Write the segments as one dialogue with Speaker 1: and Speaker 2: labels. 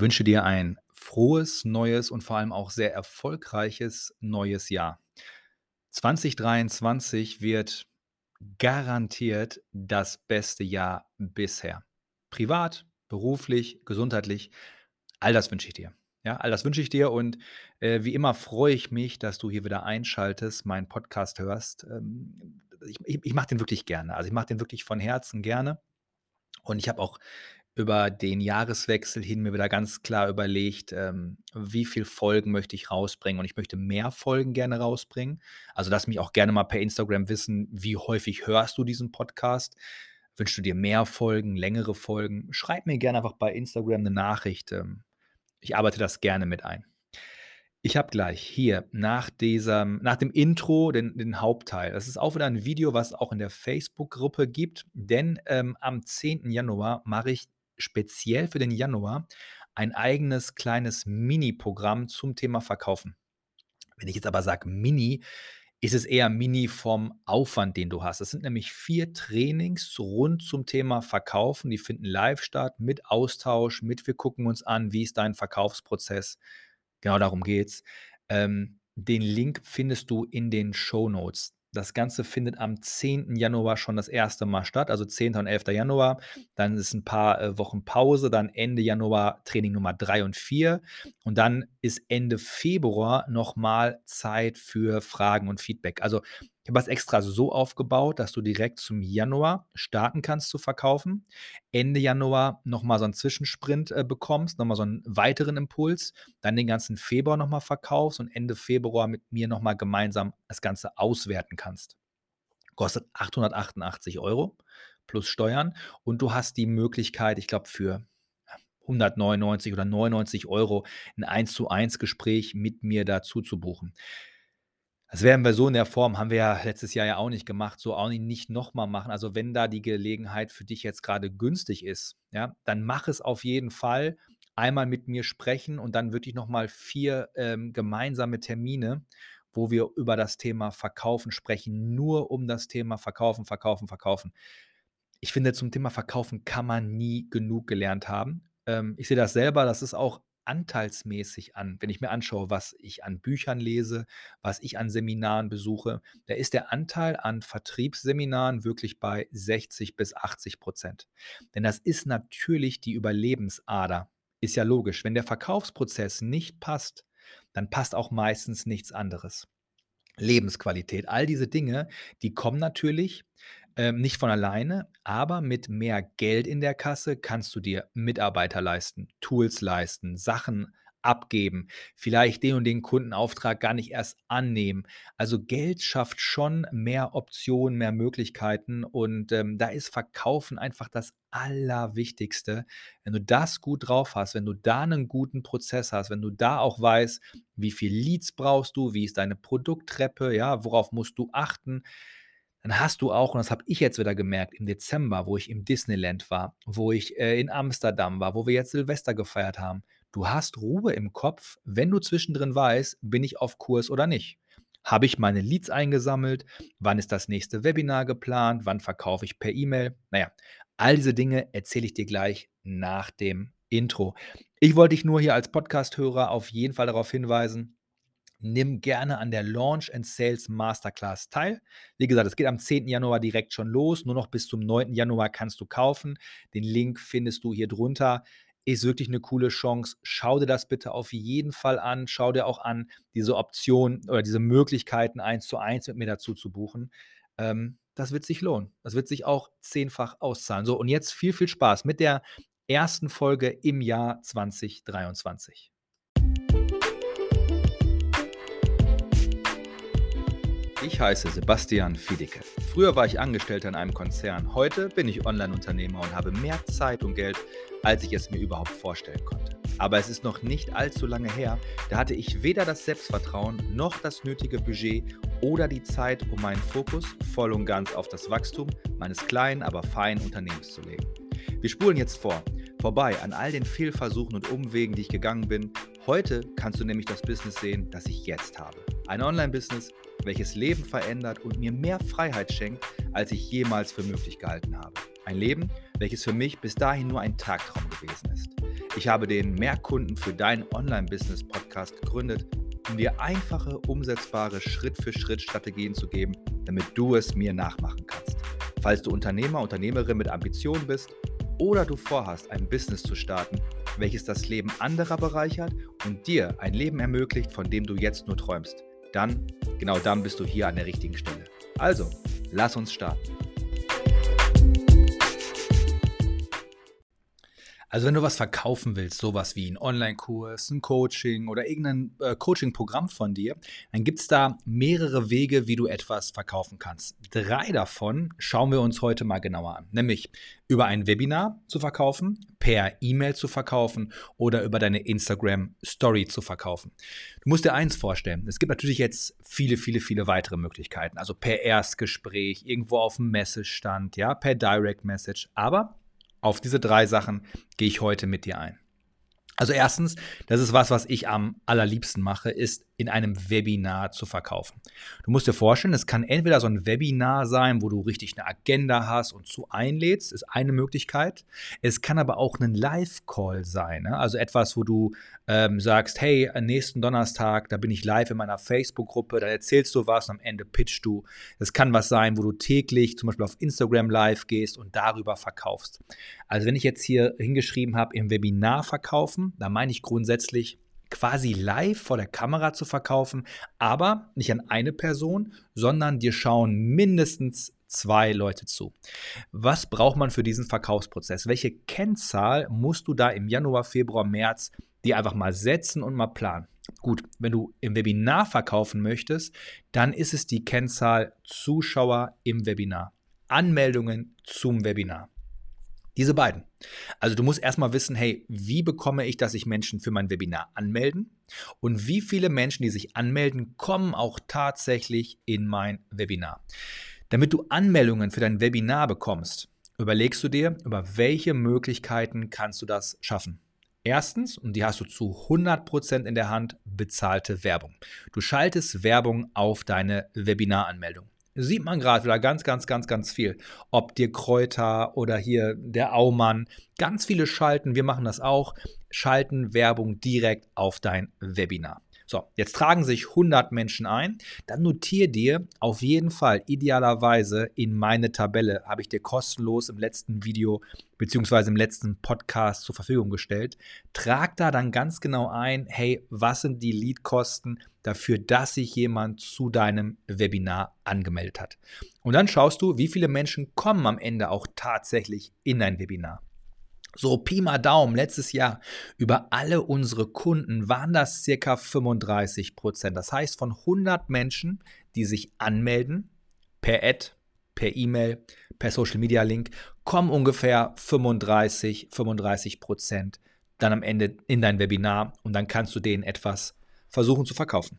Speaker 1: Wünsche dir ein frohes, neues und vor allem auch sehr erfolgreiches neues Jahr. 2023 wird garantiert das beste Jahr bisher. Privat, beruflich, gesundheitlich, all das wünsche ich dir. Ja, all das wünsche ich dir und äh, wie immer freue ich mich, dass du hier wieder einschaltest, meinen Podcast hörst. Ähm, ich, ich mache den wirklich gerne. Also ich mache den wirklich von Herzen gerne. Und ich habe auch über den Jahreswechsel hin mir wieder ganz klar überlegt, ähm, wie viel Folgen möchte ich rausbringen und ich möchte mehr Folgen gerne rausbringen. Also lass mich auch gerne mal per Instagram wissen, wie häufig hörst du diesen Podcast? Wünschst du dir mehr Folgen, längere Folgen? Schreib mir gerne einfach bei Instagram eine Nachricht. Ähm, ich arbeite das gerne mit ein. Ich habe gleich hier nach diesem nach dem Intro den den Hauptteil. Das ist auch wieder ein Video, was auch in der Facebook-Gruppe gibt, denn, ähm, am 10. Januar mache ich speziell für den Januar ein eigenes kleines Mini-Programm zum Thema Verkaufen. Wenn ich jetzt aber sage Mini, ist es eher Mini vom Aufwand, den du hast. Das sind nämlich vier Trainings rund zum Thema Verkaufen. Die finden live statt, mit Austausch, mit wir gucken uns an, wie ist dein Verkaufsprozess. Genau darum geht's. Ähm, den Link findest du in den Show Notes. Das Ganze findet am 10. Januar schon das erste Mal statt, also 10. und 11. Januar. Dann ist ein paar äh, Wochen Pause, dann Ende Januar Training Nummer 3 und 4. Und dann ist Ende Februar nochmal Zeit für Fragen und Feedback. Also ich habe das extra so aufgebaut, dass du direkt zum Januar starten kannst zu verkaufen. Ende Januar nochmal so einen Zwischensprint äh, bekommst, nochmal so einen weiteren Impuls, dann den ganzen Februar nochmal verkaufst und Ende Februar mit mir nochmal gemeinsam das Ganze auswerten kannst. Kostet 888 Euro plus Steuern und du hast die Möglichkeit, ich glaube, für 199 oder 99 Euro ein 1 zu 1 Gespräch mit mir dazu zu buchen. Das werden wir so in der Form haben wir ja letztes Jahr ja auch nicht gemacht, so auch nicht nicht noch mal machen. Also, wenn da die Gelegenheit für dich jetzt gerade günstig ist, ja, dann mach es auf jeden Fall. Einmal mit mir sprechen und dann wirklich noch mal 4, ähm, gemeinsame Termine, wo wir über das Thema Verkaufen sprechen, nur um das Thema Verkaufen, Verkaufen, Verkaufen. Ich finde, zum Thema Verkaufen kann man nie genug gelernt haben. Ähm, ich sehe das selber, das ist auch anteilsmäßig an, wenn ich mir anschaue, was ich an Büchern lese, was ich an Seminaren besuche, da ist der Anteil an Vertriebsseminaren wirklich bei 60 bis 80 Prozent. Denn das ist natürlich die Überlebensader. Ist ja logisch. Wenn der Verkaufsprozess nicht passt, dann passt auch meistens nichts anderes. Lebensqualität, all diese Dinge, die kommen natürlich ähm, nicht von alleine, aber mit mehr Geld in der Kasse kannst du dir Mitarbeiter leisten, Tools leisten, Sachen abgeben, vielleicht den und den Kundenauftrag gar nicht erst annehmen. Also Geld schafft schon mehr Optionen, mehr Möglichkeiten und ähm, da ist Verkaufen einfach das Allerwichtigste. Wenn du das gut drauf hast, wenn du da einen guten Prozess hast, wenn du da auch weißt, wie viel Leads brauchst du, wie ist deine Produkttreppe, ja, worauf musst du achten, dann hast du auch, und das habe ich jetzt wieder gemerkt, im Dezember, wo ich im Disneyland war, wo ich äh, in Amsterdam war, wo wir jetzt Silvester gefeiert haben, du hast Ruhe im Kopf, wenn du zwischendrin weißt, bin ich auf Kurs oder nicht. Habe ich meine Leads eingesammelt? Wann ist das nächste Webinar geplant? Wann verkaufe ich per E-Mail? Naja, all diese Dinge erzähle ich dir gleich nach dem Intro. Ich wollte dich nur hier als Podcast-Hörer auf jeden Fall darauf hinweisen, nimm gerne an der Launch and Sales Masterclass teil. Wie gesagt, es geht am 10. Januar direkt schon los. Nur noch bis zum 9. Januar kannst du kaufen. Den Link findest du hier drunter. Ist wirklich eine coole Chance. Schau dir das bitte auf jeden Fall an. Schau dir auch an, diese Option oder diese Möglichkeiten eins zu eins mit mir dazu zu buchen. Ähm, das wird sich lohnen. Das wird sich auch zehnfach auszahlen. So, und jetzt viel, viel Spaß mit der ersten Folge im Jahr 2023. Ich heiße Sebastian Fiedicke. Früher war ich Angestellter in einem Konzern. Heute bin ich Online-Unternehmer und habe mehr Zeit und Geld, als ich es mir überhaupt vorstellen konnte. Aber es ist noch nicht allzu lange her, da hatte ich weder das Selbstvertrauen noch das nötige Budget oder die Zeit, um meinen Fokus voll und ganz auf das Wachstum meines kleinen, aber feinen Unternehmens zu legen. Wir spulen jetzt vor, vorbei an all den Fehlversuchen und Umwegen, die ich gegangen bin. Heute kannst du nämlich das Business sehen, das ich jetzt habe. Ein Online-Business, welches Leben verändert und mir mehr Freiheit schenkt, als ich jemals für möglich gehalten habe. Ein Leben, welches für mich bis dahin nur ein Tagtraum gewesen ist. Ich habe den Mehrkunden für dein Online-Business Podcast gegründet, um dir einfache, umsetzbare Schritt-für-Schritt-Strategien zu geben, damit du es mir nachmachen kannst. Falls du Unternehmer, Unternehmerin mit Ambitionen bist oder du vorhast, ein Business zu starten, welches das Leben anderer bereichert und dir ein Leben ermöglicht, von dem du jetzt nur träumst, dann, genau dann bist du hier an der richtigen Stelle. Also, lass uns starten. Also wenn du was verkaufen willst, sowas wie ein Online-Kurs, ein Coaching oder irgendein äh, Coaching-Programm von dir, dann gibt es da mehrere Wege, wie du etwas verkaufen kannst. Drei davon schauen wir uns heute mal genauer an. Nämlich über ein Webinar zu verkaufen, per E-Mail zu verkaufen oder über deine Instagram-Story zu verkaufen. Du musst dir eins vorstellen, es gibt natürlich jetzt viele, viele, viele weitere Möglichkeiten. Also per Erstgespräch, irgendwo auf dem Messestand, ja, per Direct Message. Aber auf diese drei Sachen gehe ich heute mit dir ein. Also erstens, das ist was, was ich am allerliebsten mache, ist in einem Webinar zu verkaufen. Du musst dir vorstellen, es kann entweder so ein Webinar sein, wo du richtig eine Agenda hast und zu einlädst, ist eine Möglichkeit. Es kann aber auch ein Live-Call sein, ne? also etwas, wo du ähm, sagst, hey, nächsten Donnerstag, da bin ich live in meiner Facebook-Gruppe, da erzählst du was und am Ende pitchst du. Es kann was sein, wo du täglich zum Beispiel auf Instagram live gehst und darüber verkaufst. Also wenn ich jetzt hier hingeschrieben habe, im Webinar verkaufen, da meine ich grundsätzlich quasi live vor der Kamera zu verkaufen, aber nicht an eine Person, sondern dir schauen mindestens zwei Leute zu. Was braucht man für diesen Verkaufsprozess? Welche Kennzahl musst du da im Januar, Februar, März dir einfach mal setzen und mal planen? Gut, wenn du im Webinar verkaufen möchtest, dann ist es die Kennzahl Zuschauer im Webinar. Anmeldungen zum Webinar. Diese beiden. Also du musst erstmal wissen, hey, wie bekomme ich, dass sich Menschen für mein Webinar anmelden? Und wie viele Menschen, die sich anmelden, kommen auch tatsächlich in mein Webinar? Damit du Anmeldungen für dein Webinar bekommst, überlegst du dir, über welche Möglichkeiten kannst du das schaffen. Erstens, und die hast du zu 100% in der Hand, bezahlte Werbung. Du schaltest Werbung auf deine Webinaranmeldung sieht man gerade wieder ganz, ganz, ganz, ganz viel. Ob dir Kräuter oder hier der Aumann, ganz viele schalten, wir machen das auch, schalten Werbung direkt auf dein Webinar. So, jetzt tragen sich 100 Menschen ein. Dann notier dir auf jeden Fall idealerweise in meine Tabelle, habe ich dir kostenlos im letzten Video bzw. im letzten Podcast zur Verfügung gestellt. Trag da dann ganz genau ein, hey, was sind die Leadkosten dafür, dass sich jemand zu deinem Webinar angemeldet hat. Und dann schaust du, wie viele Menschen kommen am Ende auch tatsächlich in dein Webinar. So, Pi mal Daumen, letztes Jahr über alle unsere Kunden waren das circa 35 Prozent. Das heißt, von 100 Menschen, die sich anmelden, per Ad, per E-Mail, per Social Media Link, kommen ungefähr 35, 35 Prozent dann am Ende in dein Webinar und dann kannst du denen etwas versuchen zu verkaufen.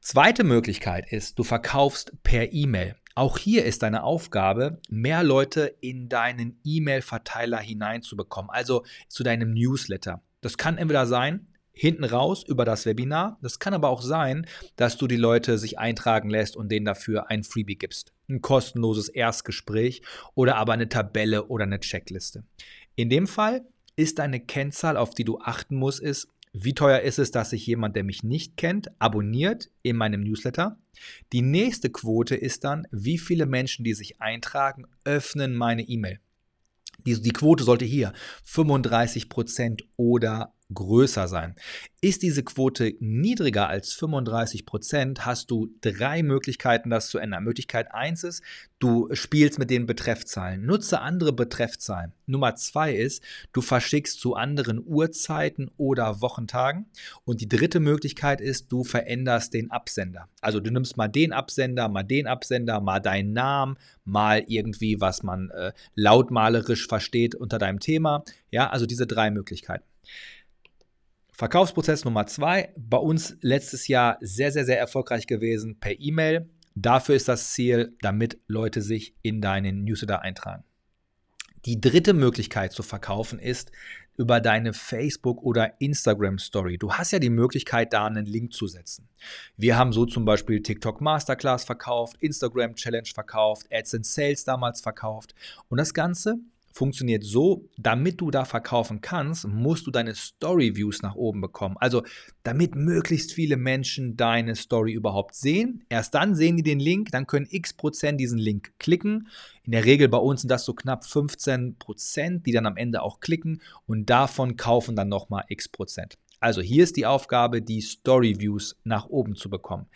Speaker 1: Zweite Möglichkeit ist, du verkaufst per E-Mail. Auch hier ist deine Aufgabe, mehr Leute in deinen E-Mail-Verteiler hineinzubekommen, also zu deinem Newsletter. Das kann entweder sein, hinten raus über das Webinar. Das kann aber auch sein, dass du die Leute sich eintragen lässt und denen dafür ein Freebie gibst. Ein kostenloses Erstgespräch oder aber eine Tabelle oder eine Checkliste. In dem Fall ist deine Kennzahl, auf die du achten musst, ist, wie teuer ist es, dass sich jemand, der mich nicht kennt, abonniert in meinem Newsletter? Die nächste Quote ist dann, wie viele Menschen, die sich eintragen, öffnen meine E-Mail. Die, die, Quote sollte hier 35% oder größer sein. Ist diese Quote niedriger als 35 Prozent, hast du drei Möglichkeiten, das zu ändern. Möglichkeit 1 ist, du spielst mit den Betreffzahlen. Nutze andere Betreffzahlen. Nummer 2 ist, du verschickst zu anderen Uhrzeiten oder Wochentagen. Und die dritte Möglichkeit ist, du veränderst den Absender. Also du nimmst mal den Absender, mal den Absender, mal deinen Namen, mal irgendwie, was man äh, lautmalerisch versteht unter deinem Thema. Ja, also diese drei Möglichkeiten. Verkaufsprozess Nummer zwei, bei uns letztes Jahr sehr, sehr, sehr erfolgreich gewesen per E-Mail. Dafür ist das Ziel, damit Leute sich in deinen Newsletter eintragen. Die dritte Möglichkeit zu verkaufen ist über deine Facebook- oder Instagram-Story. Du hast ja die Möglichkeit, da einen Link zu setzen. Wir haben so zum Beispiel TikTok Masterclass verkauft, Instagram Challenge verkauft, Ads and Sales damals verkauft. Und das Ganze funktioniert so, damit du da verkaufen kannst, musst du deine Story Views nach oben bekommen. Also damit möglichst viele Menschen deine Story überhaupt sehen. Erst dann sehen die den Link, dann können x Prozent diesen Link klicken. In der Regel bei uns sind das so knapp 15 Prozent, die dann am Ende auch klicken und davon kaufen dann nochmal x Prozent. Also hier ist die Aufgabe, die Story Views nach oben zu bekommen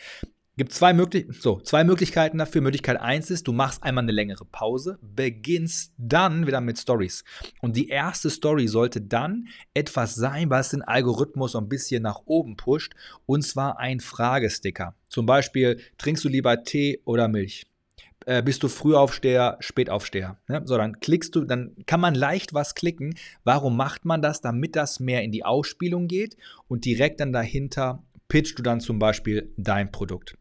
Speaker 1: gibt zwei, möglich so, zwei Möglichkeiten dafür. Möglichkeit 1 ist, du machst einmal eine längere Pause, beginnst dann wieder mit Stories. Und die erste Story sollte dann etwas sein, was den Algorithmus ein bisschen nach oben pusht, und zwar ein Fragesticker. Zum Beispiel, trinkst du lieber Tee oder Milch? Äh, bist du Frühaufsteher, Spätaufsteher? Ne? So, dann klickst du, dann kann man leicht was klicken. Warum macht man das? Damit das mehr in die Ausspielung geht und direkt dann dahinter pitchst du dann zum Beispiel dein Produkt.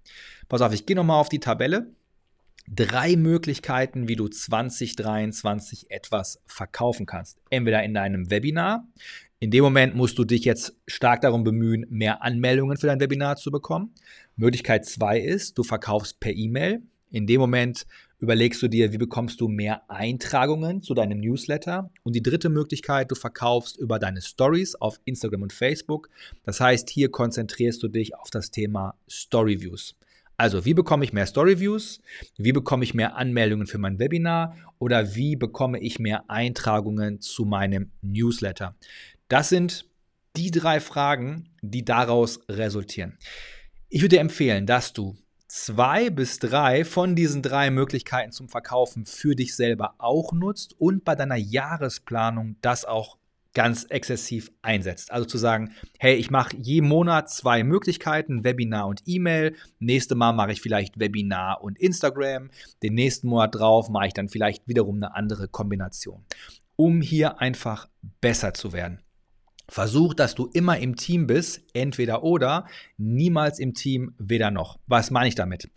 Speaker 1: Pass auf, ich gehe nochmal auf die Tabelle. Drei Möglichkeiten, wie du 2023 etwas verkaufen kannst. Entweder in deinem Webinar. In dem Moment musst du dich jetzt stark darum bemühen, mehr Anmeldungen für dein Webinar zu bekommen. Möglichkeit zwei ist, du verkaufst per E-Mail. In dem Moment überlegst du dir, wie bekommst du mehr Eintragungen zu deinem Newsletter. Und die dritte Möglichkeit, du verkaufst über deine Stories auf Instagram und Facebook. Das heißt, hier konzentrierst du dich auf das Thema Story Views. Also, wie bekomme ich mehr Story Views? Wie bekomme ich mehr Anmeldungen für mein Webinar? Oder wie bekomme ich mehr Eintragungen zu meinem Newsletter? Das sind die drei Fragen, die daraus resultieren. Ich würde dir empfehlen, dass du zwei bis drei von diesen drei Möglichkeiten zum Verkaufen für dich selber auch nutzt und bei deiner Jahresplanung das auch ganz exzessiv einsetzt. Also zu sagen, hey, ich mache jeden Monat zwei Möglichkeiten, Webinar und E-Mail. Nächste Mal mache ich vielleicht Webinar und Instagram. Den nächsten Monat drauf mache ich dann vielleicht wiederum eine andere Kombination, um hier einfach besser zu werden. Versuch, dass du immer im Team bist, entweder oder, niemals im Team, weder noch. Was meine ich damit?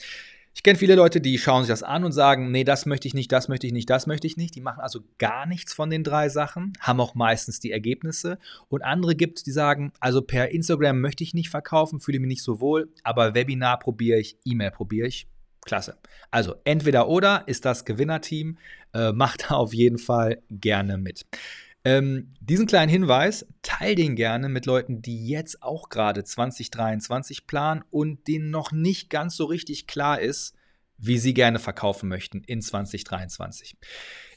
Speaker 1: Ich kenne viele Leute, die schauen sich das an und sagen, nee, das möchte ich nicht, das möchte ich nicht, das möchte ich nicht. Die machen also gar nichts von den drei Sachen, haben auch meistens die Ergebnisse. Und andere gibt es, die sagen, also per Instagram möchte ich nicht verkaufen, fühle mich nicht so wohl, aber Webinar probiere ich, E-Mail probiere ich. Klasse. Also entweder oder ist das Gewinnerteam, äh, macht da auf jeden Fall gerne mit. Ähm, diesen kleinen Hinweis, teil den gerne mit Leuten, die jetzt auch gerade 2023 planen und denen noch nicht ganz so richtig klar ist, wie sie gerne verkaufen möchten in 2023.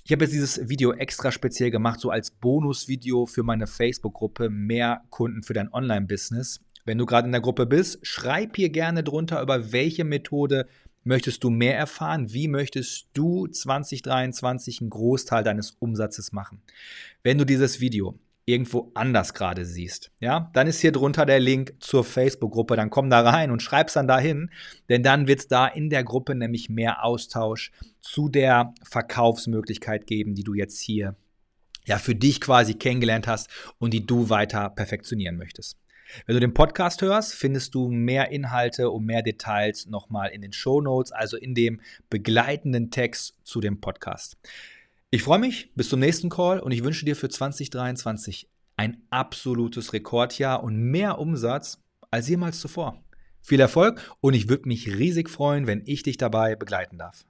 Speaker 1: Ich habe jetzt dieses Video extra speziell gemacht, so als Bonusvideo für meine Facebook-Gruppe Mehr Kunden für dein Online-Business. Wenn du gerade in der Gruppe bist, schreib hier gerne drunter, über welche Methode Möchtest du mehr erfahren? Wie möchtest du 2023 einen Großteil deines Umsatzes machen? Wenn du dieses Video irgendwo anders gerade siehst, ja, dann ist hier drunter der Link zur Facebook-Gruppe. Dann komm da rein und schreib's dann dahin, denn dann wird es da in der Gruppe nämlich mehr Austausch zu der Verkaufsmöglichkeit geben, die du jetzt hier ja für dich quasi kennengelernt hast und die du weiter perfektionieren möchtest. Wenn du den Podcast hörst, findest du mehr Inhalte und mehr Details nochmal in den Show Notes, also in dem begleitenden Text zu dem Podcast. Ich freue mich, bis zum nächsten Call und ich wünsche dir für 2023 ein absolutes Rekordjahr und mehr Umsatz als jemals zuvor. Viel Erfolg und ich würde mich riesig freuen, wenn ich dich dabei begleiten darf.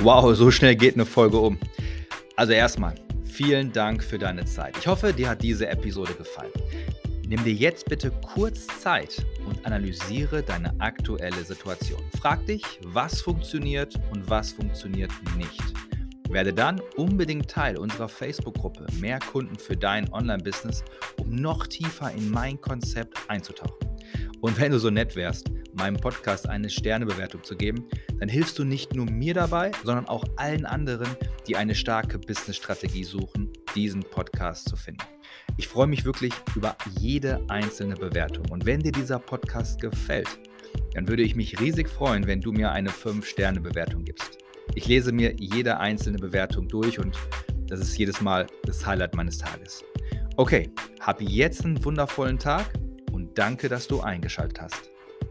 Speaker 1: Wow, so schnell geht eine Folge um. Also erstmal, vielen Dank für deine Zeit. Ich hoffe, dir hat diese Episode gefallen. Nimm dir jetzt bitte kurz Zeit und analysiere deine aktuelle Situation. Frag dich, was funktioniert und was funktioniert nicht. Werde dann unbedingt Teil unserer Facebook-Gruppe Mehr Kunden für dein Online-Business, um noch tiefer in mein Konzept einzutauchen. Und wenn du so nett wärst, meinem Podcast eine Sternebewertung zu geben, dann hilfst du nicht nur mir dabei, sondern auch allen anderen, die eine starke Business-Strategie suchen, diesen Podcast zu finden. Ich freue mich wirklich über jede einzelne Bewertung. Und wenn dir dieser Podcast gefällt, dann würde ich mich riesig freuen, wenn du mir eine 5-Sterne-Bewertung gibst. Ich lese mir jede einzelne Bewertung durch und das ist jedes Mal das Highlight meines Tages. Okay, hab jetzt einen wundervollen Tag und danke, dass du eingeschaltet hast.